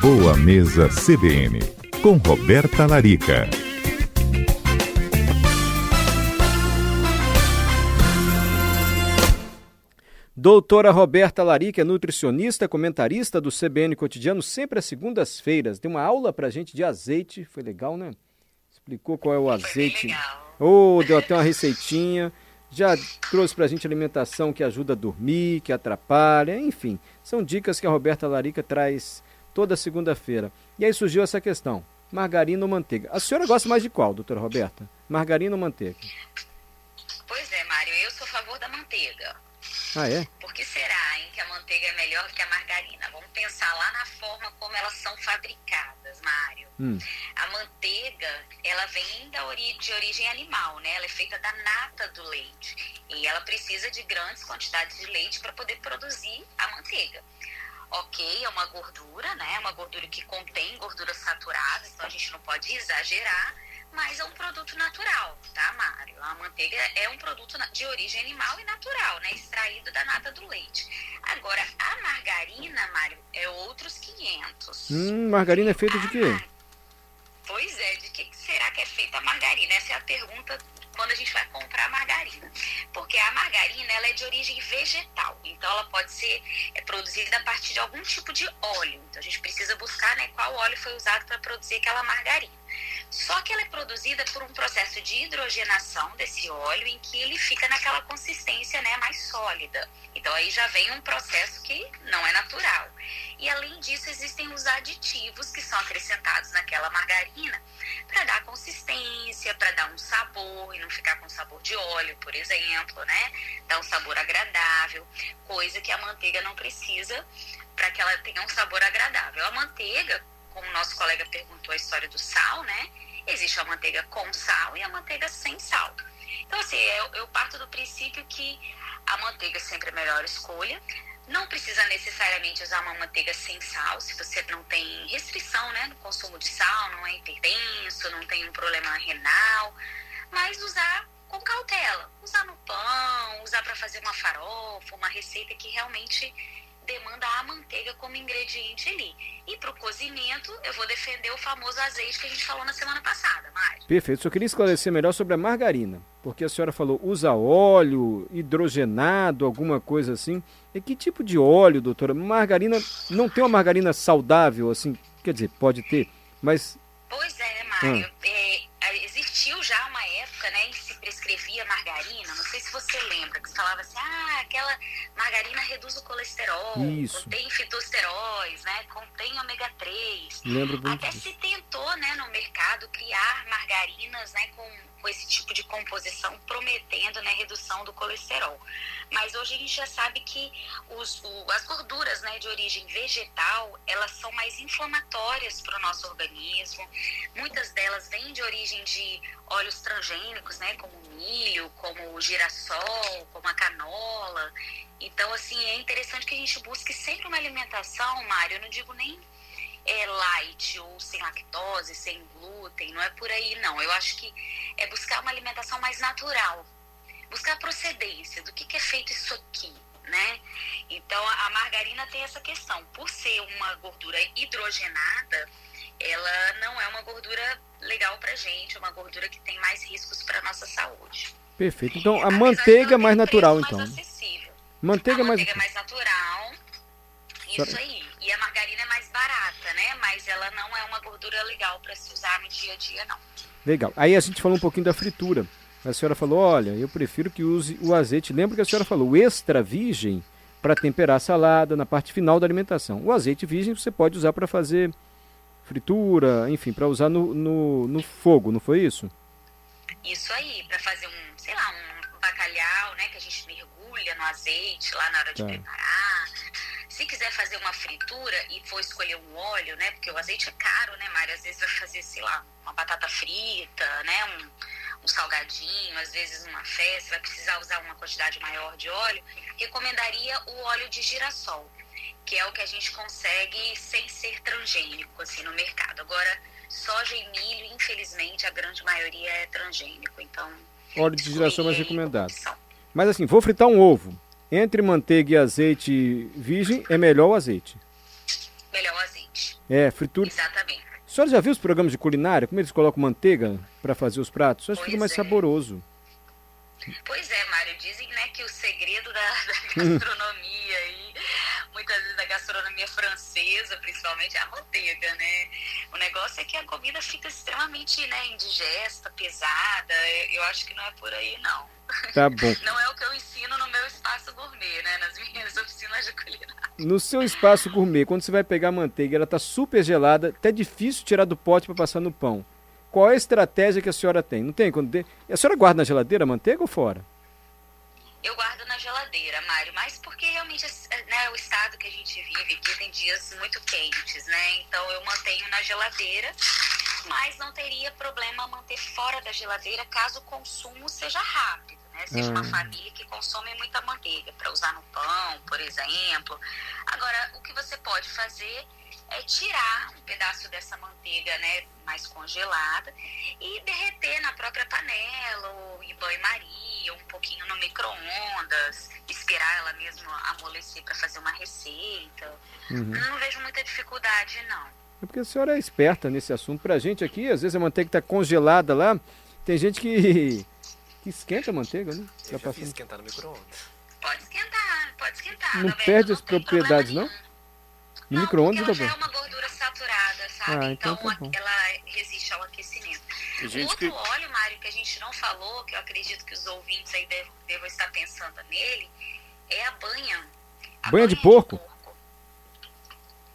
Boa Mesa CBN, com Roberta Larica. Doutora Roberta Larica é nutricionista, comentarista do CBN Cotidiano, sempre às segundas-feiras. Deu uma aula pra gente de azeite, foi legal, né? Explicou qual é o azeite. Oh, deu até uma receitinha. Já trouxe pra gente alimentação que ajuda a dormir, que atrapalha, enfim. São dicas que a Roberta Larica traz toda segunda-feira. E aí surgiu essa questão: margarina ou manteiga? A senhora gosta mais de qual, doutora Roberta? Margarina ou manteiga? Pois é, Mário, eu sou a favor da manteiga. Ah, é? Por que será hein, que a manteiga é melhor que a margarina? Vamos pensar lá na forma como elas são fabricadas, Mário. Hum. A manteiga, ela vem da ori de origem animal, né? Ela é feita da nata do leite. E ela precisa de grandes quantidades de leite para poder produzir a manteiga. Ok, é uma gordura, né? Uma gordura que contém gorduras saturadas, então a gente não pode exagerar mas é um produto natural, tá, Mário? A manteiga é um produto de origem animal e natural, né? Extraído da nata do leite. Agora, a margarina, Mário, é outros 500. Hum, margarina é feita de quê? Pois é, de que será que é feita a margarina? Essa é a pergunta quando a gente vai comprar margarina. Porque a margarina ela é de origem vegetal, então ela pode ser é, produzida a partir de algum tipo de óleo. Então a gente precisa buscar né, qual óleo foi usado para produzir aquela margarina. Só que ela é produzida por um processo de hidrogenação desse óleo em que ele fica naquela consistência né, mais sólida. Então aí já vem um processo que não é natural. E além disso, existem os aditivos que são acrescentados naquela margarina para dar consistência, para dar um sabor e não ficar com sabor de óleo, por exemplo, né? Dar um sabor agradável, coisa que a manteiga não precisa para que ela tenha um sabor agradável. A manteiga, como o nosso colega perguntou a história do sal, né? Existe a manteiga com sal e a manteiga sem sal. Então, assim, eu, eu parto do princípio que a manteiga sempre é a melhor escolha. Não precisa necessariamente usar uma manteiga sem sal, se você não tem restrição né, no consumo de sal, não é hipertenso, não tem um problema renal, mas usar com cautela. Usar no pão, usar para fazer uma farofa, uma receita que realmente demanda a manteiga como ingrediente ali. E para o cozimento, eu vou defender o famoso azeite que a gente falou na semana passada, Mário. Perfeito. Só queria esclarecer melhor sobre a margarina, porque a senhora falou usa óleo, hidrogenado, alguma coisa assim. E que tipo de óleo, doutora? Margarina, não tem uma margarina saudável, assim? Quer dizer, pode ter, mas... Pois é, Mário. Ah. É, você lembra, que falava assim, ah, aquela margarina reduz o colesterol, Isso. contém fitosteróis, né, contém ômega 3. Lembro muito Até se tentou, né, no mercado criar margarinas, né, com, com esse tipo de composição, prometendo, né, redução do colesterol. Mas hoje a gente já sabe que os, o, as gorduras, né, de origem vegetal, elas são mais inflamatórias para o nosso organismo. Muitas delas vêm de origem de óleos transgênicos, né, como o milho, o girassol, como a canola. Então, assim, é interessante que a gente busque sempre uma alimentação, Mário, eu não digo nem é, light ou sem lactose, sem glúten, não é por aí, não. Eu acho que é buscar uma alimentação mais natural, buscar a procedência do que, que é feito isso aqui, né? Então, a margarina tem essa questão. Por ser uma gordura hidrogenada, ela não é uma gordura legal pra gente, é uma gordura que tem mais riscos para nossa saúde. Perfeito. Então, a manteiga é mais natural, então. Mais acessível. Manteiga, a mais... manteiga é mais natural. Isso aí. E a margarina é mais barata, né? Mas ela não é uma gordura legal para se usar no dia a dia, não. Legal. Aí a gente falou um pouquinho da fritura. A senhora falou, olha, eu prefiro que use o azeite. Lembra que a senhora falou, extra virgem para temperar a salada na parte final da alimentação. O azeite virgem você pode usar para fazer fritura, enfim, para usar no, no, no, fogo, não foi isso? Isso aí, para fazer um, sei lá, um bacalhau, né, que a gente mergulha no azeite lá na hora de tá. preparar. Se quiser fazer uma fritura e for escolher um óleo, né, porque o azeite é caro, né, Mário? Às vezes vai fazer, sei lá, uma batata frita, né, um, um salgadinho, às vezes uma festa, vai precisar usar uma quantidade maior de óleo. Recomendaria o óleo de girassol que é o que a gente consegue sem ser transgênico assim no mercado. Agora, soja e milho, infelizmente, a grande maioria é transgênico, então óleo de girassol mais recomendado. Mas assim, vou fritar um ovo. Entre manteiga e azeite virgem, é melhor o azeite. Melhor o azeite. É, fritura. Exatamente. A senhora já viu os programas de culinária? Como eles colocam manteiga para fazer os pratos? Acho que fica mais é. saboroso. Pois é, Mário, dizem né, que o segredo da, da Hum. gastronomia gastronomia francesa, principalmente, é a manteiga, né? O negócio é que a comida fica extremamente né, indigesta, pesada. Eu acho que não é por aí, não. Tá bom. Não é o que eu ensino no meu espaço gourmet, né? Nas minhas oficinas de culinária. No seu espaço gourmet, quando você vai pegar a manteiga, ela tá super gelada, até difícil tirar do pote para passar no pão. Qual é a estratégia que a senhora tem? Não tem? Quando de- A senhora guarda na geladeira a manteiga ou fora? Eu guardo na geladeira, Mário, mas porque realmente né, o estado que a gente vive aqui tem dias muito quentes, né? Então eu mantenho na geladeira, mas não teria problema manter fora da geladeira caso o consumo seja rápido, né? Seja uma Ah. família que consome muita manteiga para usar no pão, por exemplo. Agora, o que você pode fazer é tirar um pedaço dessa manteiga, né, mais congelada e derreter na própria pouquinho no micro-ondas, esperar ela mesmo amolecer para fazer uma receita. Uhum. Não vejo muita dificuldade, não. É porque a senhora é esperta nesse assunto. Pra gente aqui, às vezes a manteiga tá congelada lá. Tem gente que, que esquenta a manteiga, né? Eu Tá já fiz passando. esquentar no micro-ondas. Pode esquentar, pode esquentar. Não Adalberto, perde as tem propriedades, não? No Não, micro-ondas, Adalberto? já é uma gordura saturada, sabe? Ah, então então tá bom. ela resiste ao aquecimento. Tem O gente outro que. óleo, a gente não falou, que eu acredito que os ouvintes aí dev- devam estar pensando nele, é a banha. A Banha de porco?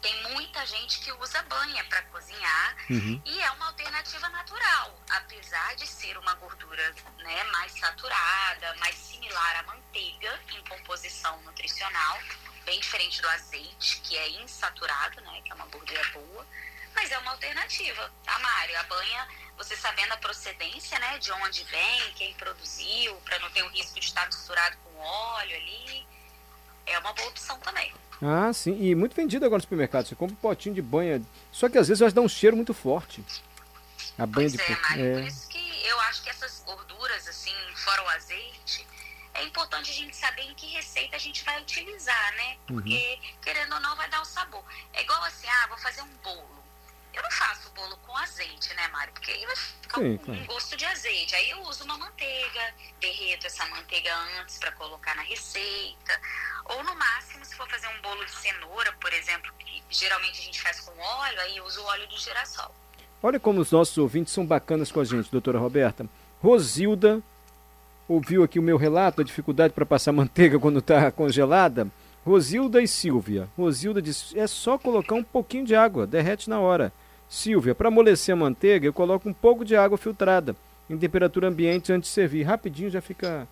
Tem muita gente que usa banha para cozinhar Uhum. e é uma alternativa natural, apesar de ser uma gordura né, mais saturada, mais similar à manteiga em composição nutricional, bem diferente do azeite, que é insaturado, né, que é uma gordura boa, mas é uma alternativa, tá, Mário? A banha, você sabendo a procedência, né, de onde vem, quem produziu, para não ter o risco de estar misturado com óleo ali, é uma boa opção também. Ah, sim. E muito vendido agora no supermercado. Você compra um potinho de banha. Só que às vezes elas dão um cheiro muito forte. A banha Pois de é. Mário, por É. isso que eu acho que essas gorduras, assim, fora o azeite, é importante a gente saber em que receita a gente vai utilizar, né? Uhum. Porque, querendo ou não, vai dar o sabor. É igual assim, ah, vou fazer um bolo. Eu não faço bolo com azeite, né, Mário? Porque aí vai ficar Sim, um, claro. gosto de azeite. Aí eu uso uma manteiga, derreto essa manteiga antes para colocar na receita. Ou no máximo, se for fazer um bolo de cenoura, por exemplo, que geralmente a gente faz com óleo, aí eu uso o óleo de girassol. Olha como os nossos ouvintes são bacanas com a gente, doutora Roberta. Rosilda ouviu aqui o meu relato da dificuldade para passar manteiga quando está congelada. Rosilda e Silvia. Rosilda disse: é só colocar um pouquinho de água, derrete na hora. Silvia, para amolecer a manteiga, eu coloco um pouco de água filtrada em temperatura ambiente antes de servir. Rapidinho já fica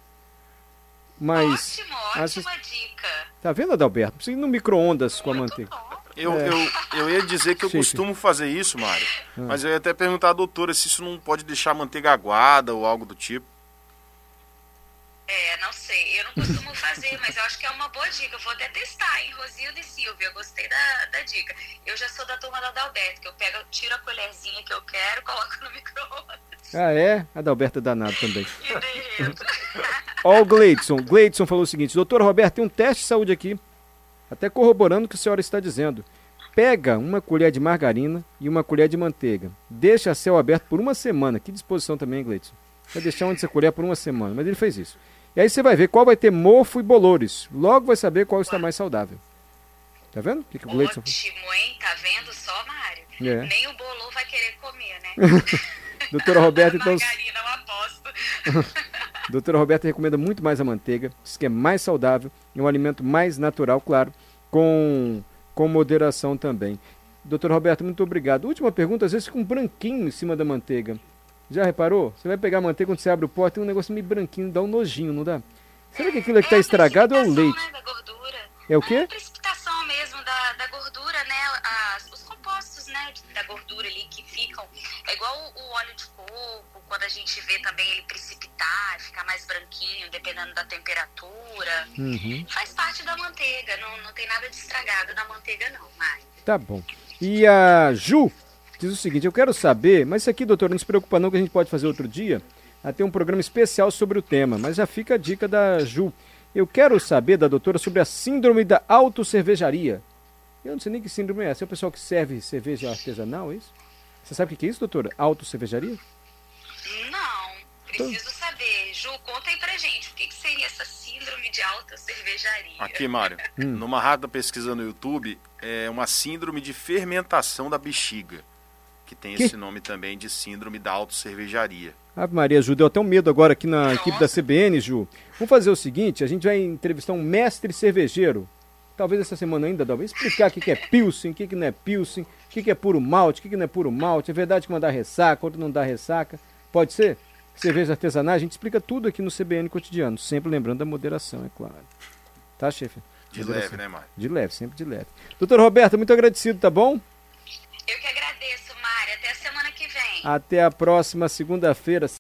mais. Ótimo, assist- ótima dica. Tá vendo, Adalberto? Precisa ir no micro-ondas com a manteiga. bom. Eu, É. eu, eu ia dizer que eu Chique. costumo fazer isso, Mário. Hum. Mas eu ia até perguntar à doutora se isso não pode deixar a manteiga aguada ou algo do tipo. É, não sei. Eu não costumo fazer, mas eu acho que é uma boa dica. Eu vou até testar, hein, Rosilda e Silvia. Eu gostei da, da dica. Eu já sou da turma da Adalberto, que eu pego, tiro a colherzinha que eu quero, coloco no micro-ondas Ah, é? Adalberto é danado também. e derreto. Ó, o Gleidson. Gleidson falou o seguinte: Doutor Roberto, tem um teste de saúde aqui. Até corroborando o que a senhora está dizendo. Pega uma colher de margarina e uma colher de manteiga. Deixa a céu aberto por uma semana. Que disposição também, Gleidson. Vai deixar onde você colher por uma semana. Mas ele fez isso. E aí você vai ver qual vai ter mofo e bolores. Logo vai saber qual está mais saudável. Tá vendo? O que, que o Gleidson Ótimo, hein? Tá vendo só, Mário? É. Nem o bolô vai querer comer, né? Doutora Roberta, então. Margarina, eu aposto. Doutora Roberta recomenda muito mais a manteiga, diz que é mais saudável e um alimento mais natural, claro, com, com moderação também. Doutora Roberta, muito obrigado. Última pergunta, às vezes fica um branquinho em cima da manteiga. Já reparou? Você vai pegar a manteiga quando você abre o pote, tem um negócio meio branquinho, dá um nojinho, não dá? Será que aquilo é que está estragado ou é o leite? Né, da gordura. É o É quê? a precipitação mesmo da, da gordura, né? As- os compostos, né? Da gordura ali que ficam. É igual o, o óleo de coco, quando a gente vê também ele precipitar, ficar mais branquinho, dependendo da temperatura. Uhum, Faz parte da manteiga, não, não tem nada de estragado na manteiga, não, Mari. tá bom. E a Ju diz o seguinte: eu quero saber, mas isso aqui, doutor, não se preocupa não que a gente pode fazer outro dia. Ela tem um programa especial sobre o tema, mas já fica a dica da Ju. Eu quero saber da doutora sobre a síndrome da autocervejaria. Eu não sei nem que síndrome é essa. É o pessoal que serve cerveja artesanal, é isso? Você sabe o que é isso, doutora? Autocervejaria? Não, preciso saber. Ju, conta aí pra gente, o que, que seria essa síndrome de alta cervejaria? Aqui, Mário, Hum. numa rápida pesquisa no YouTube, é uma síndrome de fermentação da bexiga, que tem Que? esse nome também de síndrome da autocervejaria. Ave Maria, Ju, deu até um medo agora aqui na Nossa. equipe da CBN, Ju. Vamos fazer o seguinte, a gente vai entrevistar um mestre cervejeiro. Talvez essa semana ainda, talvez, explicar o que que é pilsen, o que que não é pilsen, o que que é puro malte, o que que não é puro malte. É verdade que uma dá ressaca, outra não dá ressaca. Pode ser? Cerveja artesanal, a gente explica tudo aqui no CBN Cotidiano, sempre lembrando da moderação, é claro. Tá, chefe? De leve, né, Mário? De leve, sempre de leve. Doutor Roberto, muito agradecido, tá bom? Eu que agradeço, Até a próxima segunda-feira.